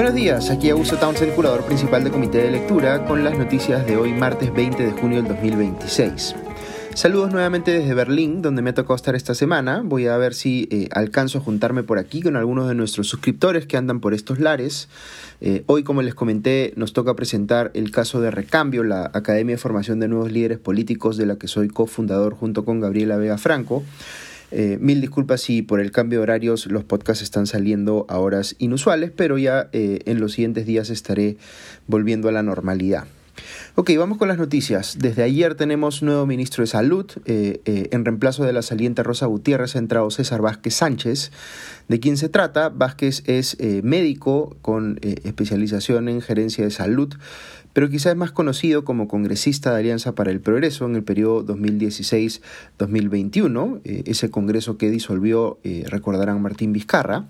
Buenos días, aquí Augusto Townsend, curador principal del Comité de Lectura, con las noticias de hoy, martes 20 de junio del 2026. Saludos nuevamente desde Berlín, donde me tocado estar esta semana. Voy a ver si eh, alcanzo a juntarme por aquí con algunos de nuestros suscriptores que andan por estos lares. Eh, hoy, como les comenté, nos toca presentar el caso de Recambio, la Academia de Formación de Nuevos Líderes Políticos, de la que soy cofundador junto con Gabriela Vega Franco. Eh, mil disculpas si por el cambio de horarios los podcasts están saliendo a horas inusuales, pero ya en los siguientes días estaré volviendo a la normalidad. Ok, vamos con las noticias. Desde ayer tenemos nuevo ministro de Salud. Eh, eh, en reemplazo de la saliente Rosa Gutiérrez ha entrado César Vázquez Sánchez. ¿De quién se trata? Vázquez es eh, médico con especialización en gerencia de salud pero quizás es más conocido como congresista de Alianza para el Progreso en el periodo 2016-2021, eh, ese congreso que disolvió, eh, recordarán, Martín Vizcarra.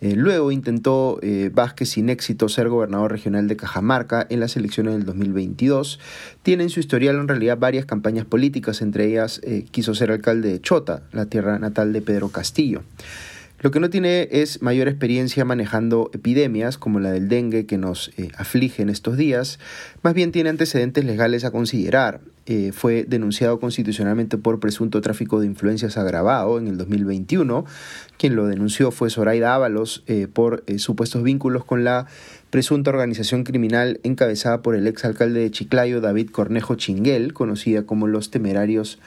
Eh, luego intentó Vázquez sin éxito ser gobernador regional de Cajamarca en las elecciones del 2022. Tiene en su historial en realidad varias campañas políticas, entre ellas quiso ser alcalde de Chota, la tierra natal de Pedro Castillo. Lo que no tiene es mayor experiencia manejando epidemias como la del dengue que nos eh, aflige en estos días, más bien tiene antecedentes legales a considerar. Eh, fue denunciado constitucionalmente por presunto tráfico de influencias agravado en el 2021. Quien lo denunció fue Zoraida Ábalos eh, por supuestos vínculos con la presunta organización criminal encabezada por el exalcalde de Chiclayo, David Cornejo Chinguel, conocida como los temerarios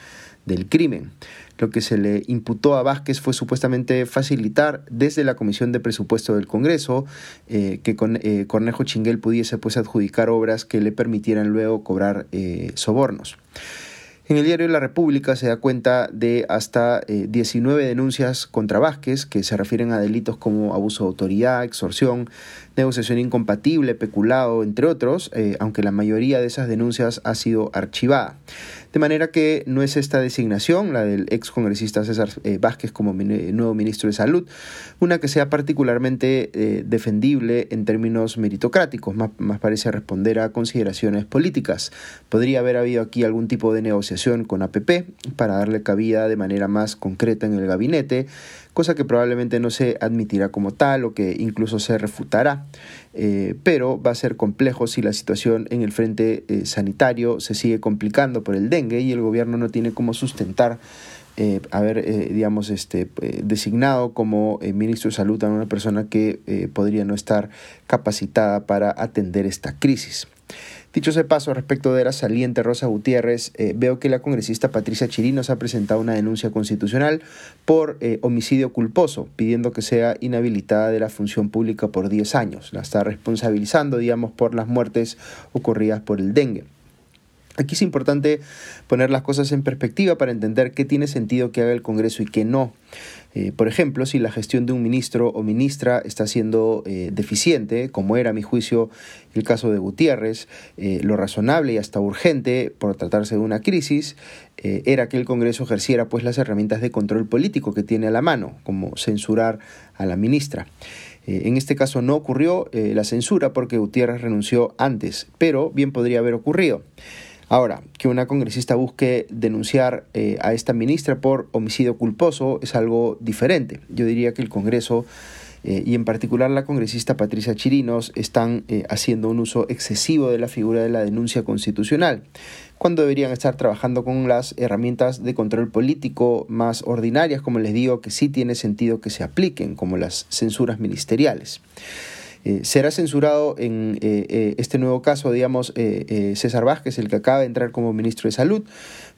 del crimen. Lo que se le imputó a Vázquez fue supuestamente facilitar desde la Comisión de Presupuesto del Congreso eh, que con, eh, Cornejo Chinguel pudiese pues, adjudicar obras que le permitieran luego cobrar eh, sobornos. En el diario La República se da cuenta de hasta 19 denuncias contra Vázquez que se refieren a delitos como abuso de autoridad, extorsión, negociación incompatible, peculado, entre otros, aunque la mayoría de esas denuncias ha sido archivada. De manera que no es esta designación, la del ex congresista César eh, Vázquez como nuevo ministro de Salud, una que sea particularmente eh, defendible en términos meritocráticos, más, más parece responder a consideraciones políticas. Podría haber habido aquí algún tipo de negociación con APP para darle cabida de manera más concreta en el gabinete, cosa que probablemente no se admitirá como tal o que incluso se refutará. Eh, pero va a ser complejo si la situación en el frente eh, sanitario se sigue complicando por el dengue y el gobierno no tiene cómo sustentar eh, haber, digamos, este, designado como ministro de Salud a una persona que podría no estar capacitada para atender esta crisis. Dicho ese paso, respecto de la saliente Rosa Gutiérrez, eh, veo que la congresista Patricia Chirinos ha presentado una denuncia constitucional por eh, homicidio culposo, pidiendo que sea inhabilitada de la función pública por 10 años. La está responsabilizando, digamos, por las muertes ocurridas por el dengue. Aquí es importante poner las cosas en perspectiva para entender qué tiene sentido que haga el Congreso y qué no. Eh, por ejemplo, si la gestión de un ministro o ministra está siendo eh, deficiente, como era a mi juicio el caso de Gutiérrez, eh, lo razonable y hasta urgente por tratarse de una crisis era que el Congreso ejerciera pues las herramientas de control político que tiene a la mano, como censurar a la ministra. En este caso no ocurrió la censura porque Gutiérrez renunció antes, pero bien podría haber ocurrido. Ahora, que una congresista busque denunciar eh, a esta ministra por homicidio culposo es algo diferente. Yo diría que el Congreso eh, y en particular la congresista Patricia Chirinos están eh, haciendo un uso excesivo de la figura de la denuncia constitucional, cuando deberían estar trabajando con las herramientas de control político más ordinarias, como les digo, que sí tiene sentido que se apliquen, como las censuras ministeriales. Eh, será censurado en eh, eh, este nuevo caso, digamos, César Vázquez, el que acaba de entrar como ministro de Salud,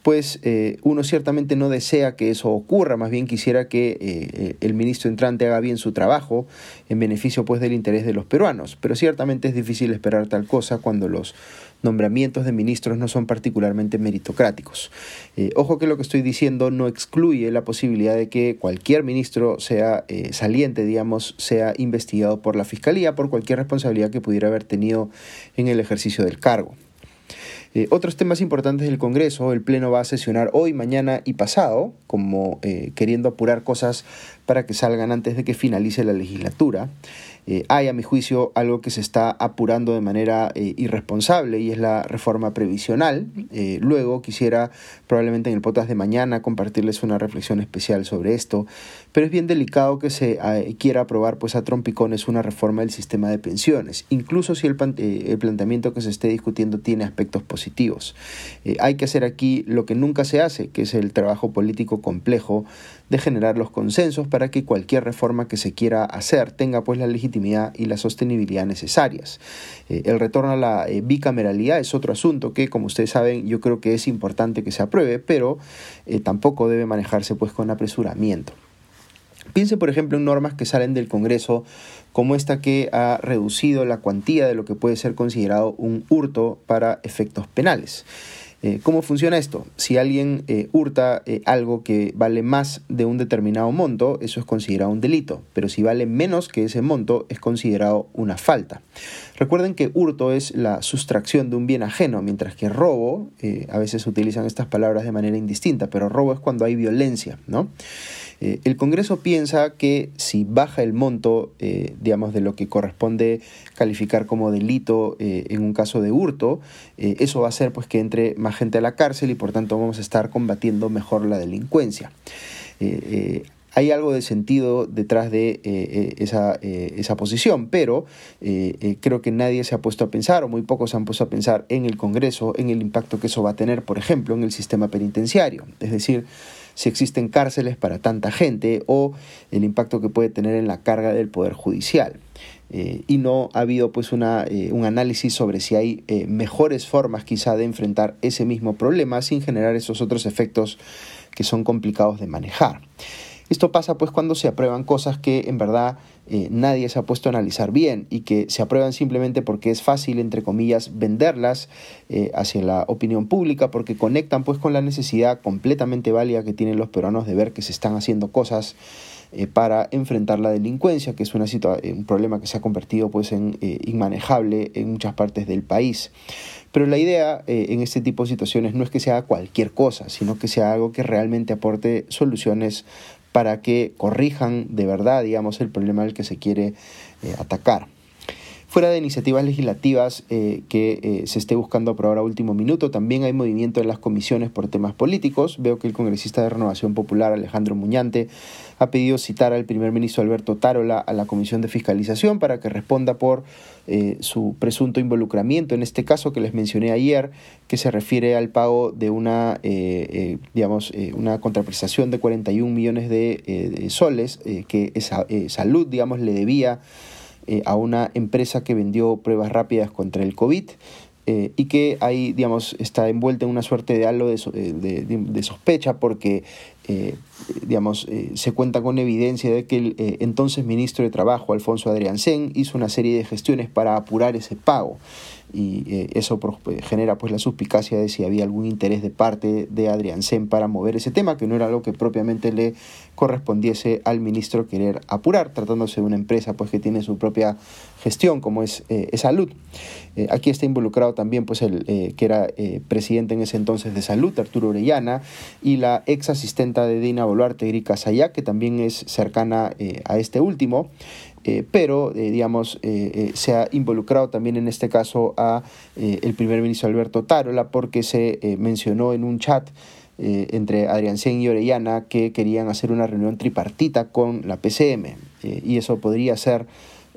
pues uno ciertamente no desea que eso ocurra, más bien quisiera que el ministro entrante haga bien su trabajo en beneficio pues del interés de los peruanos, pero ciertamente es difícil esperar tal cosa cuando los nombramientos de ministros no son particularmente meritocráticos. Eh, ojo que lo que estoy diciendo no excluye la posibilidad de que cualquier ministro sea eh, saliente, digamos, sea investigado por la Fiscalía por cualquier responsabilidad que pudiera haber tenido en el ejercicio del cargo. Eh, otros temas importantes del Congreso, el Pleno va a sesionar hoy, mañana y pasado, como queriendo apurar cosas para que salgan antes de que finalice la legislatura. Eh, hay, a mi juicio, algo que se está apurando de manera eh, irresponsable y es la reforma previsional. Eh, luego quisiera, probablemente en el podcast de mañana, compartirles una reflexión especial sobre esto, pero es bien delicado que se quiera aprobar pues, a trompicones una reforma del sistema de pensiones, incluso si el, el planteamiento que se esté discutiendo tiene aspectos positivos. hay que hacer aquí lo que nunca se hace, que es el trabajo político complejo de generar los consensos que cualquier reforma que se quiera hacer tenga pues la legitimidad y la sostenibilidad necesarias. Eh, el retorno a la eh, bicameralidad es otro asunto que, como ustedes saben, yo creo que es importante que se apruebe, pero eh, tampoco debe manejarse pues con apresuramiento. Piense, por ejemplo, en normas que salen del Congreso, como esta que ha reducido la cuantía de lo que puede ser considerado un hurto para efectos penales. Eh, ¿Cómo funciona esto? Si alguien eh, hurta eh, algo que vale más de un determinado monto, eso es considerado un delito, pero si vale menos que ese monto, es considerado una falta. Recuerden que hurto es la sustracción de un bien ajeno, mientras que robo, a veces utilizan estas palabras de manera indistinta, pero robo es cuando hay violencia, ¿no? Eh, el Congreso piensa que si baja el monto, eh, digamos, de lo que corresponde calificar como delito eh, en un caso de hurto, eso va a hacer pues que entre más gente a la cárcel y por tanto vamos a estar combatiendo mejor la delincuencia hay algo de sentido detrás de esa, esa, posición, pero creo que nadie se ha puesto a pensar, o muy pocos se han puesto a pensar en el Congreso, en el impacto que eso va a tener, por ejemplo, en el sistema penitenciario. Es decir, si existen cárceles para tanta gente o el impacto que puede tener en la carga del Poder Judicial. Eh, y no ha habido pues eh, un análisis sobre si hay eh, mejores formas quizá de enfrentar ese mismo problema sin generar esos otros efectos que son complicados de manejar. Esto pasa pues cuando se aprueban cosas que en verdad eh, nadie se ha puesto a analizar bien y que se aprueban simplemente porque es fácil, entre comillas, venderlas eh, hacia la opinión pública porque conectan pues con la necesidad completamente válida que tienen los peruanos de ver que se están haciendo cosas eh, para enfrentar la delincuencia, que es una un problema que se ha convertido pues en inmanejable en muchas partes del país. Pero la idea en este tipo de situaciones no es que sea cualquier cosa, sino que sea algo que realmente aporte soluciones para que corrijan de verdad, digamos, el problema al que se quiere eh, atacar. Fuera de iniciativas legislativas eh, que eh, se esté buscando aprobar a último minuto, también hay movimiento en las comisiones por temas políticos. Veo que el congresista de Renovación Popular, Alejandro Muñante, ha pedido citar al primer ministro Alberto Tarola a la Comisión de Fiscalización para que responda por eh, su presunto involucramiento, en este caso que les mencioné ayer, que se refiere al pago de una, digamos, una contraprestación de 41 millones de, soles que esa, Salud, digamos, le debía eh, a una empresa que vendió pruebas rápidas contra el COVID eh, y que ahí, digamos, está envuelta en una suerte de halo de, de, sospecha porque digamos, se cuenta con evidencia de que el entonces ministro de Trabajo, Alfonso Adriancén, hizo una serie de gestiones para apurar ese pago y eh, eso eh, genera pues la suspicacia de si había algún interés de parte de Adrián Sen para mover ese tema, que no era algo que propiamente le correspondiese al ministro querer apurar, tratándose de una empresa pues que tiene su propia gestión como es, eh, Salud. aquí está involucrado también pues el que era presidente en ese entonces de Salud, Arturo Orellana, y la ex asistenta de Dina Boluarte, Erika Sayá, que también es cercana a este último. Eh, pero eh, digamos eh, se ha involucrado también en este caso a el primer ministro Alberto Tarola porque se mencionó en un chat entre Adrián Sen y Orellana que querían hacer una reunión tripartita con la PCM y eso podría ser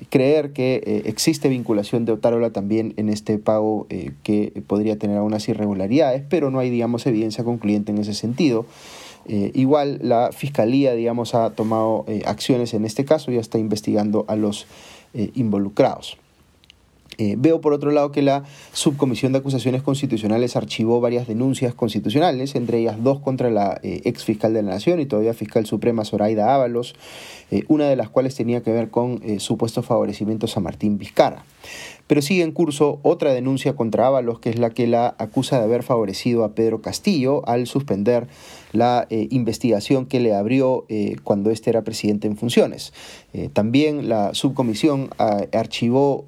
creer que existe vinculación de Otárola también en este pago que podría tener algunas irregularidades, pero no hay, digamos, evidencia concluyente en ese sentido. Eh, igual la Fiscalía, digamos, ha tomado eh, acciones en este caso y está investigando a los eh, veo por otro lado que la Subcomisión de Acusaciones Constitucionales archivó varias denuncias constitucionales, entre ellas dos contra la ex fiscal de la Nación y todavía fiscal suprema Zoraida Ábalos, una de las cuales tenía que ver con supuestos favorecimientos a Martín Vizcarra. Pero sigue en curso otra denuncia contra Ábalos, que es la que la acusa de haber favorecido a Pedro Castillo al suspender la eh, investigación que le abrió eh, cuando éste era presidente en funciones. Eh, también la subcomisión archivó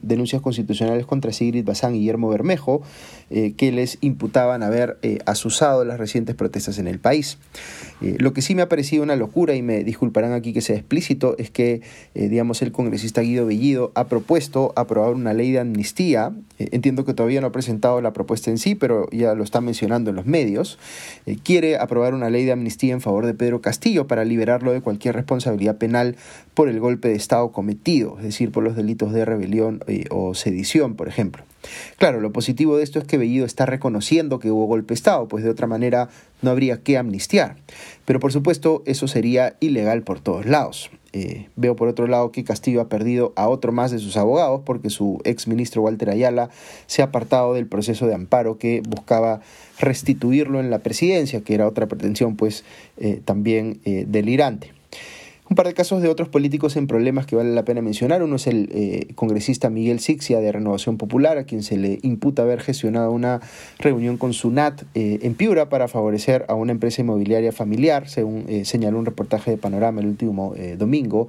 denuncias constitucionales contra Sigrid Bazán y Guillermo Bermejo, eh, que les imputaban haber eh, asusado las recientes protestas en el país. Eh, lo que sí me ha parecido una locura, y me disculparán aquí que sea explícito, es que, digamos, el congresista Guido Bellido ha propuesto aprobar una ley de amnistía. entiendo que todavía no ha presentado la propuesta en sí, pero ya lo está mencionando en los medios. quiere aprobar una ley de amnistía en favor de Pedro Castillo para liberarlo de cualquier responsabilidad penal por el golpe de Estado cometido, es decir, por los delitos de rebelión o sedición, por ejemplo. Claro, lo positivo de esto es que Bellido está reconociendo que hubo golpe de Estado, pues de otra manera no habría que amnistiar. Pero por supuesto eso sería ilegal por todos lados. Eh, veo por otro lado que Castillo ha perdido a otro más de sus abogados porque su ex ministro Walter Ayala se ha apartado del proceso de amparo que buscaba restituirlo en la presidencia, que era otra pretensión pues eh, también eh, delirante. Un par de casos de otros políticos en problemas que vale la pena mencionar. Uno es el eh, congresista Miguel Sixia de Renovación Popular, a quien se le imputa haber gestionado una reunión con SUNAT eh, en Piura para favorecer a una empresa inmobiliaria familiar, según eh, señaló un reportaje de Panorama el último domingo,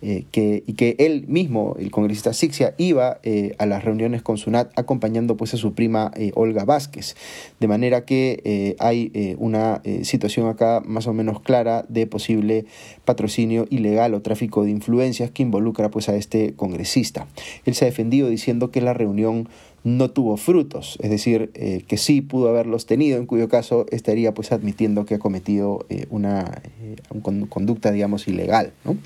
que, y que él mismo, el congresista Sixia, iba a las reuniones con SUNAT acompañando pues, a su prima Olga Vázquez. De manera que hay una situación acá más o menos clara de posible patrocinio ilegal o tráfico de influencias que involucra pues, a este congresista. Él se ha defendido diciendo que la reunión no tuvo frutos, es decir, eh, que sí pudo haberlos tenido, en cuyo caso estaría pues admitiendo que ha cometido eh, una, eh, conducta, digamos, ilegal. ¿no?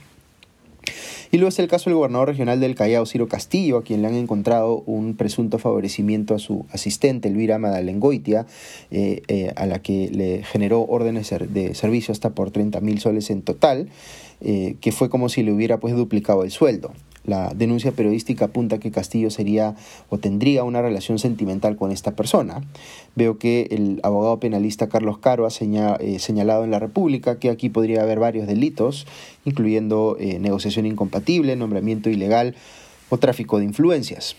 Y luego es el caso del gobernador regional del Callao, Ciro Castillo, a quien le han encontrado un presunto favorecimiento a su asistente, Elvira Madalengoitia, eh, eh, a la que le generó órdenes de servicio hasta por 30 mil soles en total, eh, que fue como si le hubiera pues duplicado el sueldo. La denuncia periodística apunta que Castillo sería o tendría una relación sentimental con esta persona. Veo que el abogado penalista Carlos Caro ha eh, señalado en la República que aquí podría haber varios delitos, incluyendo eh, negociación incompatible, nombramiento ilegal o tráfico de influencias.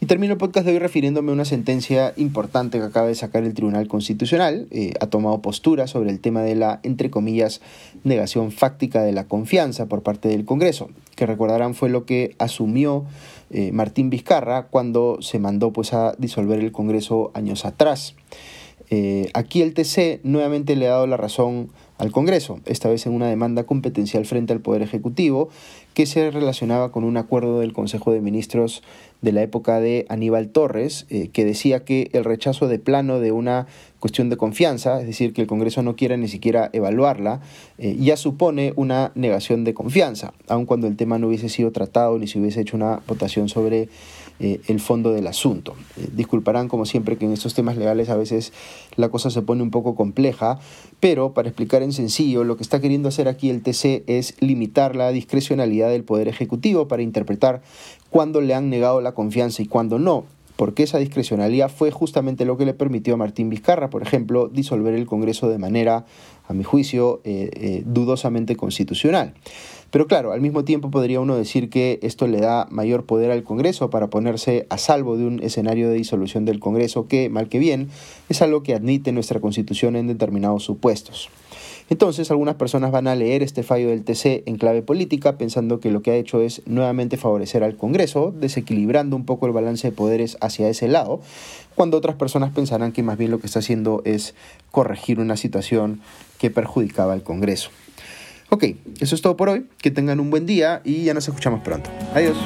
Y termino el podcast de hoy refiriéndome a una sentencia importante que acaba de sacar el Tribunal Constitucional. Eh, ha tomado postura sobre el tema de la, entre comillas, negación fáctica de la confianza por parte del Congreso, que recordarán fue lo que asumió eh, Martín Vizcarra cuando se mandó pues, a disolver el Congreso años atrás. Eh, aquí el TC nuevamente le ha dado la razón al Congreso, esta vez en una demanda competencial frente al Poder Ejecutivo que se relacionaba con un acuerdo del Consejo de Ministros de la época de Aníbal Torres, eh, que decía que el rechazo de plano de una cuestión de confianza, es decir, que el Congreso no quiera ni siquiera evaluarla, eh, ya supone una negación de confianza, aun cuando el tema no hubiese sido tratado ni se hubiese hecho una votación sobre eh, el fondo del asunto. disculparán, como siempre, que en estos temas legales a veces la cosa se pone un poco compleja, pero para explicar en sencillo, lo que está queriendo hacer aquí el TC es limitar la discrecionalidad del Poder Ejecutivo para interpretar cuándo le han negado la confianza y cuándo no, porque esa discrecionalidad fue justamente lo que le permitió a Martín Vizcarra, por ejemplo, disolver el Congreso de manera, a mi juicio, eh, eh, dudosamente constitucional. Pero claro, al mismo tiempo podría uno decir que esto le da mayor poder al Congreso para ponerse a salvo de un escenario de disolución del Congreso que, mal que bien, es algo que admite nuestra Constitución en determinados supuestos. Entonces, algunas personas van a leer este fallo del TC en clave política pensando que lo que ha hecho es nuevamente favorecer al Congreso, desequilibrando un poco el balance de poderes hacia ese lado, cuando otras personas pensarán que más bien lo que está haciendo es corregir una situación que perjudicaba al Congreso. Ok, eso es todo por hoy. Que tengan un buen día y ya nos escuchamos pronto. Adiós.